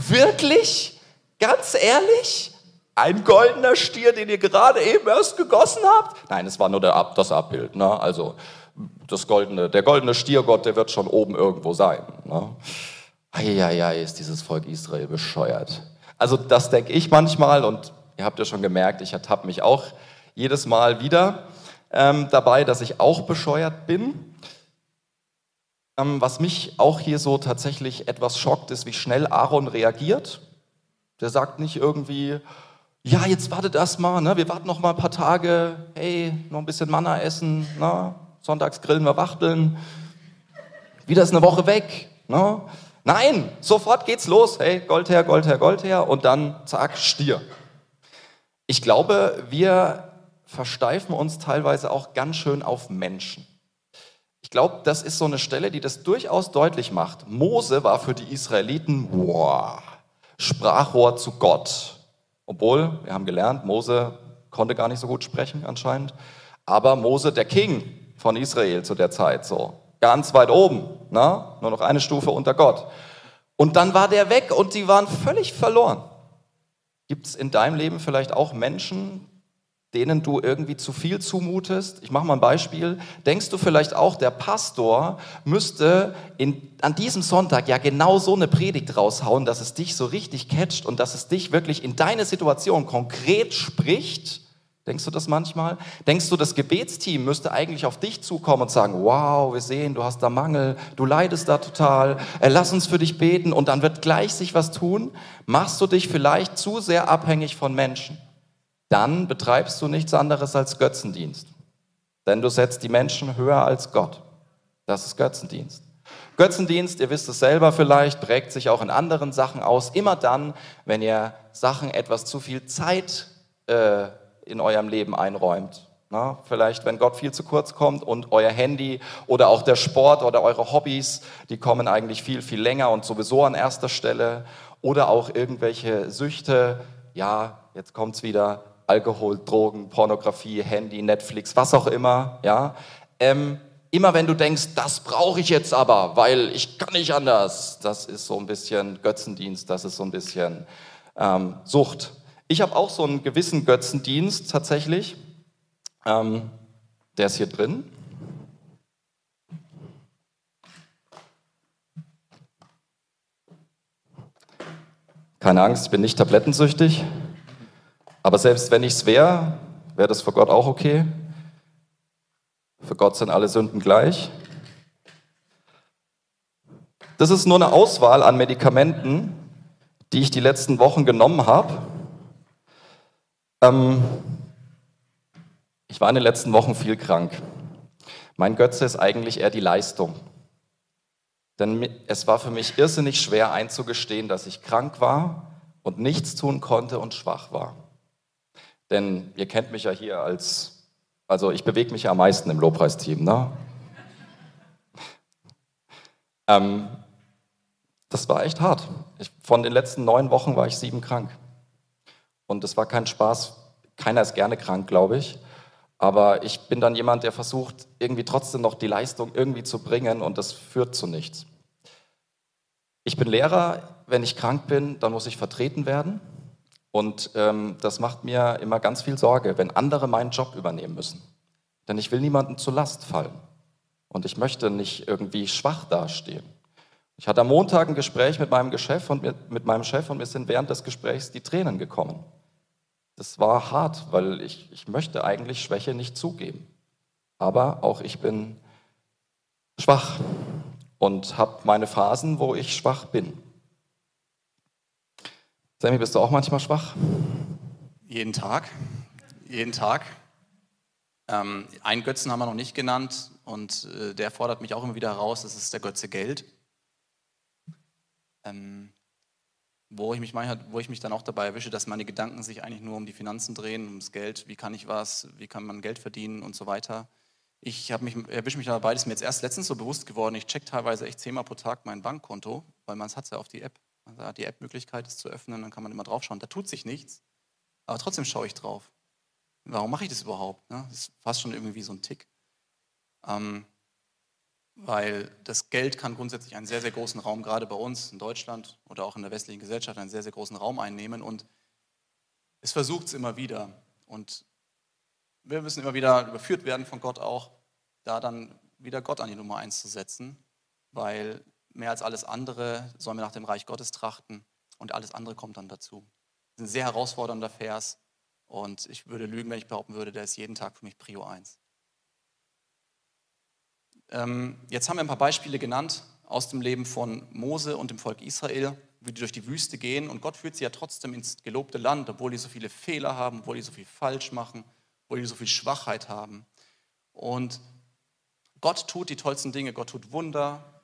Wirklich? Ganz ehrlich? Ein goldener Stier, den ihr gerade eben erst gegossen habt? Nein, es war nur der, das Abbild. Ne? Also das goldene, der goldene Stiergott, der wird schon oben irgendwo sein. Ne? Eieiei, ist dieses Volk Israel bescheuert. Also das denke ich manchmal und ihr habt ja schon gemerkt, ich ertappe mich auch jedes Mal wieder ähm, dabei, dass ich auch bescheuert bin. Ähm, was mich auch hier so tatsächlich etwas schockt, ist, wie schnell Aaron reagiert. Der sagt nicht irgendwie, ja, jetzt wartet erst mal, ne? wir warten noch mal ein paar Tage, hey, noch ein bisschen Manna essen, ne? sonntags grillen wir Wachteln, wieder ist eine Woche weg. Ne? Nein, sofort geht's los, hey, Gold her, Gold her, Gold her und dann zack, Stier. Ich glaube, wir versteifen uns teilweise auch ganz schön auf Menschen. Ich glaube, das ist so eine Stelle, die das durchaus deutlich macht. Mose war für die Israeliten, wow, Sprachrohr zu Gott. Obwohl, wir haben gelernt, Mose konnte gar nicht so gut sprechen anscheinend. Aber Mose, der King von Israel zu der Zeit, so ganz weit oben, na? nur noch eine Stufe unter Gott. Und dann war der weg und sie waren völlig verloren. Gibt es in deinem Leben vielleicht auch Menschen, denen du irgendwie zu viel zumutest? Ich mache mal ein Beispiel. Denkst du vielleicht auch, der Pastor müsste in, an diesem Sonntag ja genau so eine Predigt raushauen, dass es dich so richtig catcht und dass es dich wirklich in deine Situation konkret spricht? Denkst du das manchmal? Denkst du, das Gebetsteam müsste eigentlich auf dich zukommen und sagen, wow, wir sehen, du hast da Mangel, du leidest da total, äh, lass uns für dich beten und dann wird gleich sich was tun? Machst du dich vielleicht zu sehr abhängig von Menschen? Dann betreibst du nichts anderes als Götzendienst. Denn du setzt die Menschen höher als Gott. Das ist Götzendienst. Götzendienst, ihr wisst es selber vielleicht, prägt sich auch in anderen Sachen aus. Immer dann, wenn ihr Sachen etwas zu viel Zeit äh, in eurem Leben einräumt. Na, vielleicht, wenn Gott viel zu kurz kommt und euer Handy oder auch der Sport oder eure Hobbys, die kommen eigentlich viel, viel länger und sowieso an erster Stelle. Oder auch irgendwelche Süchte, ja, jetzt kommt es wieder, Alkohol, Drogen, Pornografie, Handy, Netflix, was auch immer, ja. Ähm, immer wenn du denkst, das brauche ich jetzt aber, weil ich kann nicht anders, das ist so ein bisschen Götzendienst, das ist so ein bisschen ähm, Sucht. Ich habe auch so einen gewissen Götzendienst tatsächlich. Ähm, der ist hier drin. Keine Angst, ich bin nicht tablettensüchtig. Aber selbst wenn ich es wäre, wäre das für Gott auch okay. Für Gott sind alle Sünden gleich. Das ist nur eine Auswahl an Medikamenten, die ich die letzten Wochen genommen habe. Ähm, ich war in den letzten Wochen viel krank. Mein Götze ist eigentlich eher die Leistung. Denn es war für mich irrsinnig schwer einzugestehen, dass ich krank war und nichts tun konnte und schwach war. Denn ihr kennt mich ja hier als, also ich bewege mich ja am meisten im Lobpreisteam. Ne? (laughs) ähm, das war echt hart. Ich, von den letzten neun Wochen war ich sieben krank. Und es war kein Spaß. Keiner ist gerne krank, glaube ich. Aber ich bin dann jemand, der versucht, irgendwie trotzdem noch die Leistung irgendwie zu bringen und das führt zu nichts. Ich bin Lehrer. Wenn ich krank bin, dann muss ich vertreten werden. Und ähm, das macht mir immer ganz viel Sorge, wenn andere meinen Job übernehmen müssen. Denn ich will niemanden zur Last fallen. Und ich möchte nicht irgendwie schwach dastehen. Ich hatte am Montag ein Gespräch mit meinem, Geschäft und mit, mit meinem Chef und mir sind während des Gesprächs die Tränen gekommen. Das war hart, weil ich, ich möchte eigentlich Schwäche nicht zugeben. Aber auch ich bin schwach und habe meine Phasen, wo ich schwach bin. Sammy, bist du auch manchmal schwach? Jeden Tag. Jeden Tag. Ähm, einen Götzen haben wir noch nicht genannt und äh, der fordert mich auch immer wieder heraus, das ist der Götze Geld. Ähm, wo, ich mich manchmal, wo ich mich dann auch dabei erwische, dass meine Gedanken sich eigentlich nur um die Finanzen drehen, ums Geld, wie kann ich was, wie kann man Geld verdienen und so weiter. Ich mich, erwische mich dabei, das ist mir jetzt erst letztens so bewusst geworden, ich check teilweise echt zehnmal pro Tag mein Bankkonto, weil man es hat ja auf die App. Also hat die App-Möglichkeit, es zu öffnen, dann kann man immer drauf schauen. Da tut sich nichts, aber trotzdem schaue ich drauf. Warum mache ich das überhaupt? Ne? Das ist fast schon irgendwie so ein Tick. Ähm, weil das Geld kann grundsätzlich einen sehr, sehr großen Raum, gerade bei uns in Deutschland oder auch in der westlichen Gesellschaft, einen sehr, sehr großen Raum einnehmen und es versucht es immer wieder. Und wir müssen immer wieder überführt werden von Gott auch, da dann wieder Gott an die Nummer eins zu setzen, weil mehr als alles andere sollen wir nach dem Reich Gottes trachten und alles andere kommt dann dazu. Das ist ein sehr herausfordernder Vers und ich würde lügen, wenn ich behaupten würde, der ist jeden Tag für mich Prio 1. Ähm, jetzt haben wir ein paar Beispiele genannt aus dem Leben von Mose und dem Volk Israel, wie die durch die Wüste gehen und Gott führt sie ja trotzdem ins gelobte Land, obwohl die so viele Fehler haben, obwohl die so viel falsch machen, obwohl die so viel Schwachheit haben. Und Gott tut die tollsten Dinge, Gott tut Wunder,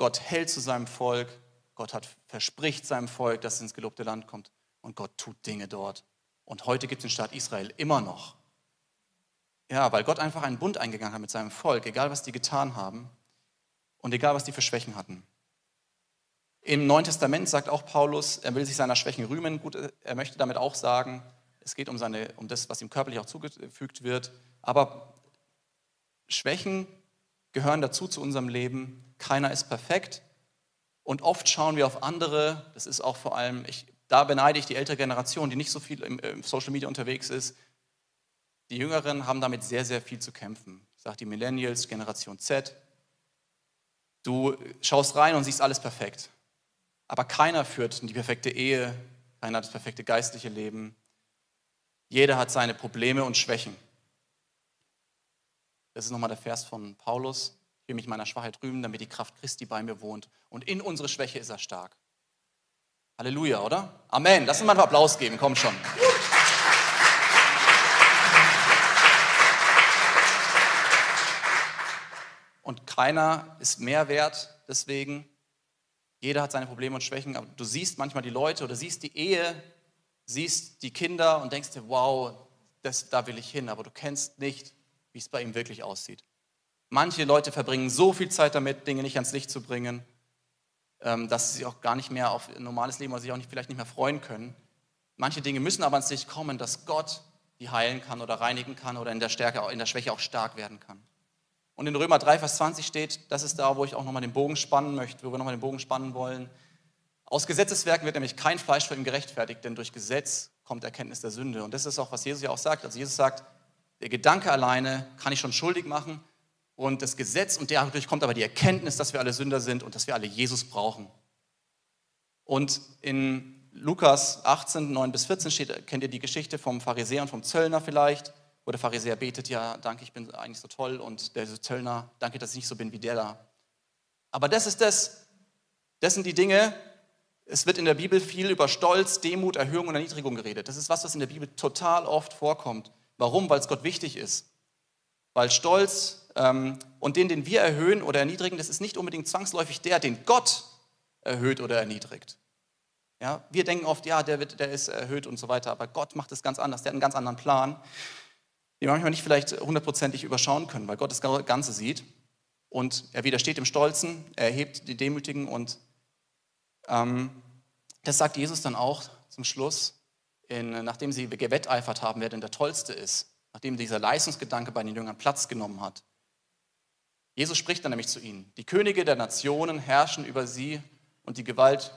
Gott hält zu seinem Volk, Gott hat, verspricht seinem Volk, dass es ins gelobte Land kommt und Gott tut Dinge dort. Und heute gibt es den Staat Israel immer noch. Ja, weil Gott einfach einen Bund eingegangen hat mit seinem Volk, egal was die getan haben und egal was die für Schwächen hatten. Im Neuen Testament sagt auch Paulus, er will sich seiner Schwächen rühmen. Gut, er möchte damit auch sagen, es geht um, seine, um das, was ihm körperlich auch zugefügt wird. Aber Schwächen gehören dazu zu unserem Leben. Keiner ist perfekt. Und oft schauen wir auf andere, das ist auch vor allem, ich, da beneide ich die ältere Generation, die nicht so viel im, im Social Media unterwegs ist, die Jüngeren haben damit sehr, sehr viel zu kämpfen. Sagt die Millennials, Generation Z. Du schaust rein und siehst alles perfekt. Aber keiner führt die perfekte Ehe, keiner hat das perfekte geistliche Leben. Jeder hat seine Probleme und Schwächen. Das ist nochmal der Vers von Paulus. Will mich meiner Schwachheit rühmen, damit die Kraft Christi bei mir wohnt. Und in unsere Schwäche ist er stark. Halleluja, oder? Amen. Lass uns mal einen Applaus geben, komm schon. und keiner ist mehr wert deswegen. Jeder hat seine Probleme und Schwächen, aber du siehst manchmal die Leute oder siehst die Ehe, siehst die Kinder und denkst dir, wow, das, da will ich hin, aber du kennst nicht, wie es bei ihm wirklich aussieht. Manche Leute verbringen so viel Zeit damit, Dinge nicht ans Licht zu bringen, ähm, dass sie sich auch gar nicht mehr auf ein normales Leben oder sich auch nicht, vielleicht nicht mehr freuen können. Manche Dinge müssen aber ans Licht kommen, dass Gott die heilen kann oder reinigen kann oder in der Stärke, in der Schwäche auch stark werden kann. Und in Römer 3, Vers 20 steht, das ist da, wo ich auch nochmal den Bogen spannen möchte, wo wir nochmal den Bogen spannen wollen. Aus Gesetzeswerken wird nämlich kein Fleisch vor ihm gerechtfertigt, denn durch Gesetz kommt Erkenntnis der Sünde. Und das ist auch, was Jesus ja auch sagt. Also Jesus sagt, der Gedanke alleine kann ich schon schuldig machen und das Gesetz und dadurch kommt aber die Erkenntnis, dass wir alle Sünder sind und dass wir alle Jesus brauchen. Und in Lukas 18, 9 bis 14 steht, kennt ihr die Geschichte vom Pharisäer und vom Zöllner vielleicht? Wo der Pharisäer betet, ja, danke, ich bin eigentlich so toll. Und der Zöllner, danke, dass ich nicht so bin wie der da. Aber das ist das, das sind die Dinge, es wird in der Bibel viel über Stolz, Demut, Erhöhung und Erniedrigung geredet. Das ist was, was in der Bibel total oft vorkommt. Warum? Weil es Gott wichtig ist. Weil Stolz ähm, und den, den wir erhöhen oder erniedrigen, das ist nicht unbedingt zwangsläufig der, den Gott erhöht oder erniedrigt. Ja, wir denken oft, ja, der, wird, der ist erhöht und so weiter, aber Gott macht es ganz anders, der hat einen ganz anderen Plan die manchmal nicht vielleicht hundertprozentig überschauen können, weil Gott das Ganze sieht. Und er widersteht dem Stolzen, er erhebt die Demütigen und ähm, das sagt Jesus dann auch zum Schluss, in, nachdem sie gewetteifert haben, wer denn der Tollste ist, nachdem dieser Leistungsgedanke bei den Jüngern Platz genommen hat. Jesus spricht dann nämlich zu ihnen, die Könige der Nationen herrschen über sie und die Gewalt,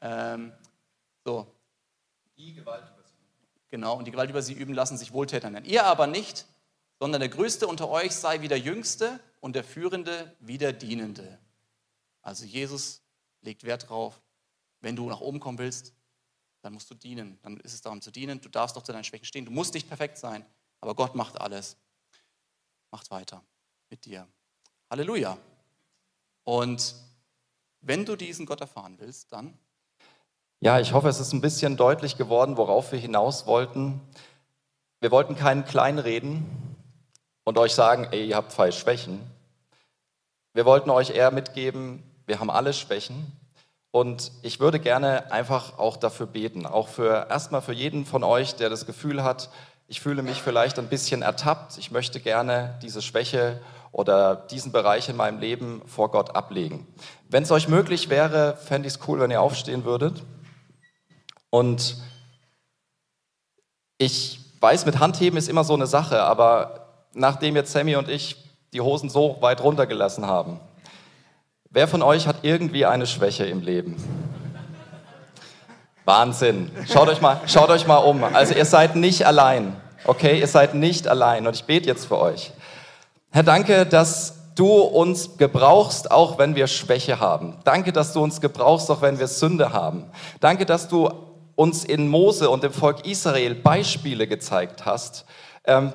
ähm, so, die Gewalt Genau, und die Gewalt über sie üben lassen sich Wohltäter nennen. Ihr aber nicht, sondern der Größte unter euch sei wie der Jüngste und der Führende wie der Dienende. Also Jesus legt Wert drauf, wenn du nach oben kommen willst, dann musst du dienen. Dann ist es darum zu dienen. Du darfst doch zu deinen Schwächen stehen. Du musst nicht perfekt sein, aber Gott macht alles. Macht weiter mit dir. Halleluja. Und wenn du diesen Gott erfahren willst, dann ja, ich hoffe, es ist ein bisschen deutlich geworden, worauf wir hinaus wollten. Wir wollten keinen kleinreden und euch sagen, ey, ihr habt falsch Schwächen. Wir wollten euch eher mitgeben, wir haben alle Schwächen. Und ich würde gerne einfach auch dafür beten, auch für erstmal für jeden von euch, der das Gefühl hat, ich fühle mich vielleicht ein bisschen ertappt, ich möchte gerne diese Schwäche oder diesen Bereich in meinem Leben vor Gott ablegen. Wenn es euch möglich wäre, fände ich es cool, wenn ihr aufstehen würdet. Und ich weiß, mit Handheben ist immer so eine Sache, aber nachdem jetzt Sammy und ich die Hosen so weit runtergelassen haben. Wer von euch hat irgendwie eine Schwäche im Leben? Wahnsinn. Schaut euch mal, schaut euch mal um. Also ihr seid nicht allein. Okay, ihr seid nicht allein und ich bete jetzt für euch. Herr, danke, dass du uns gebrauchst, auch wenn wir Schwäche haben. Danke, dass du uns gebrauchst, auch wenn wir Sünde haben. Danke, dass du uns in Mose und dem Volk Israel Beispiele gezeigt hast,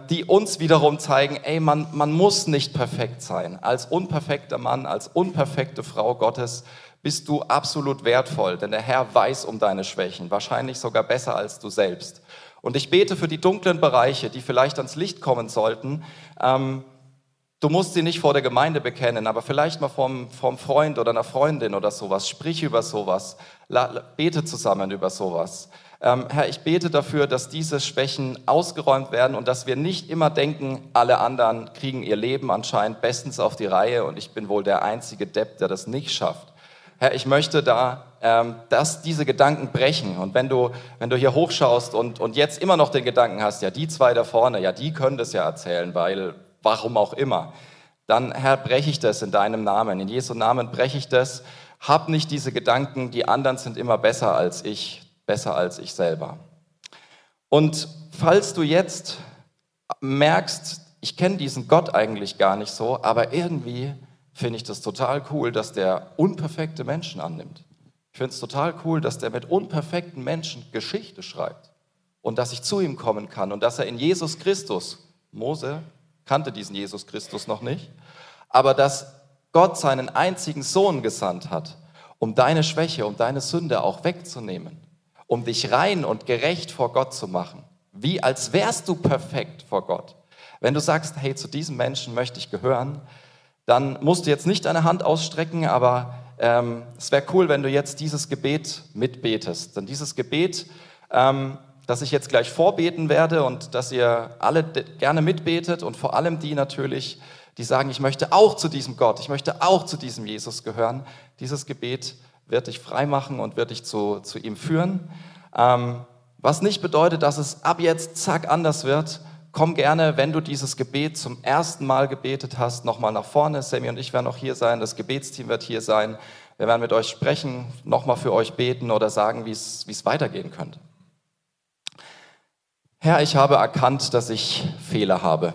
die uns wiederum zeigen, ey, man, man muss nicht perfekt sein. Als unperfekter Mann, als unperfekte Frau Gottes bist du absolut wertvoll, denn der Herr weiß um deine Schwächen, wahrscheinlich sogar besser als du selbst. Und ich bete für die dunklen Bereiche, die vielleicht ans Licht kommen sollten, ähm, Du musst sie nicht vor der Gemeinde bekennen, aber vielleicht mal vom, vom Freund oder einer Freundin oder sowas. Sprich über sowas. Bete zusammen über sowas. Ähm, Herr, ich bete dafür, dass diese Schwächen ausgeräumt werden und dass wir nicht immer denken, alle anderen kriegen ihr Leben anscheinend bestens auf die Reihe und ich bin wohl der einzige Depp, der das nicht schafft. Herr, ich möchte da, ähm, dass diese Gedanken brechen. Und wenn du, wenn du hier hochschaust und, und jetzt immer noch den Gedanken hast, ja, die zwei da vorne, ja, die können das ja erzählen, weil warum auch immer, dann Herr, breche ich das in deinem Namen. In Jesu Namen breche ich das. Hab nicht diese Gedanken, die anderen sind immer besser als ich, besser als ich selber. Und falls du jetzt merkst, ich kenne diesen Gott eigentlich gar nicht so, aber irgendwie finde ich das total cool, dass der unperfekte Menschen annimmt. Ich finde es total cool, dass der mit unperfekten Menschen Geschichte schreibt und dass ich zu ihm kommen kann und dass er in Jesus Christus, Mose kannte diesen Jesus Christus noch nicht, aber dass Gott seinen einzigen Sohn gesandt hat, um deine Schwäche, um deine Sünde auch wegzunehmen, um dich rein und gerecht vor Gott zu machen, wie als wärst du perfekt vor Gott. Wenn du sagst, hey, zu diesem Menschen möchte ich gehören, dann musst du jetzt nicht deine Hand ausstrecken, aber ähm, es wäre cool, wenn du jetzt dieses Gebet mitbetest. Denn dieses Gebet ähm, dass ich jetzt gleich vorbeten werde und dass ihr alle gerne mitbetet und vor allem die natürlich, die sagen, ich möchte auch zu diesem Gott, ich möchte auch zu diesem Jesus gehören. Dieses Gebet wird dich frei machen und wird dich zu, zu ihm führen. Ähm, was nicht bedeutet, dass es ab jetzt zack anders wird. Komm gerne, wenn du dieses Gebet zum ersten Mal gebetet hast, nochmal nach vorne. Sammy und ich werden noch hier sein, das Gebetsteam wird hier sein. Wir werden mit euch sprechen, nochmal für euch beten oder sagen, wie es weitergehen könnte. Herr, ich habe erkannt, dass ich Fehler habe.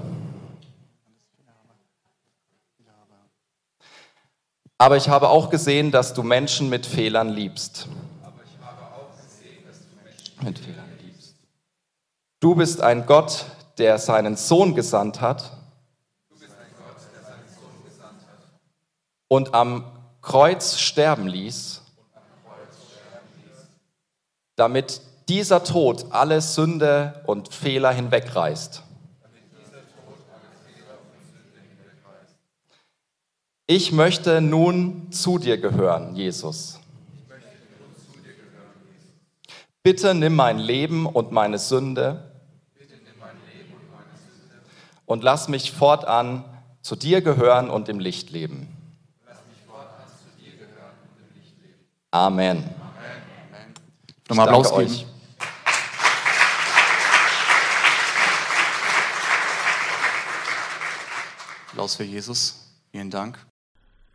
Aber ich habe auch gesehen, dass du Menschen mit Fehlern liebst. Mit Fehlern liebst. Du bist ein Gott, der seinen Sohn gesandt hat. Und am Kreuz sterben ließ, damit dieser Tod alle Sünde und Fehler hinwegreißt. Ich möchte nun zu dir gehören, Jesus. Bitte nimm mein Leben und meine Sünde und lass mich fortan zu dir gehören und im Licht leben. Amen. Nochmal Applaus geben. Euch. Applaus für Jesus. Vielen Dank.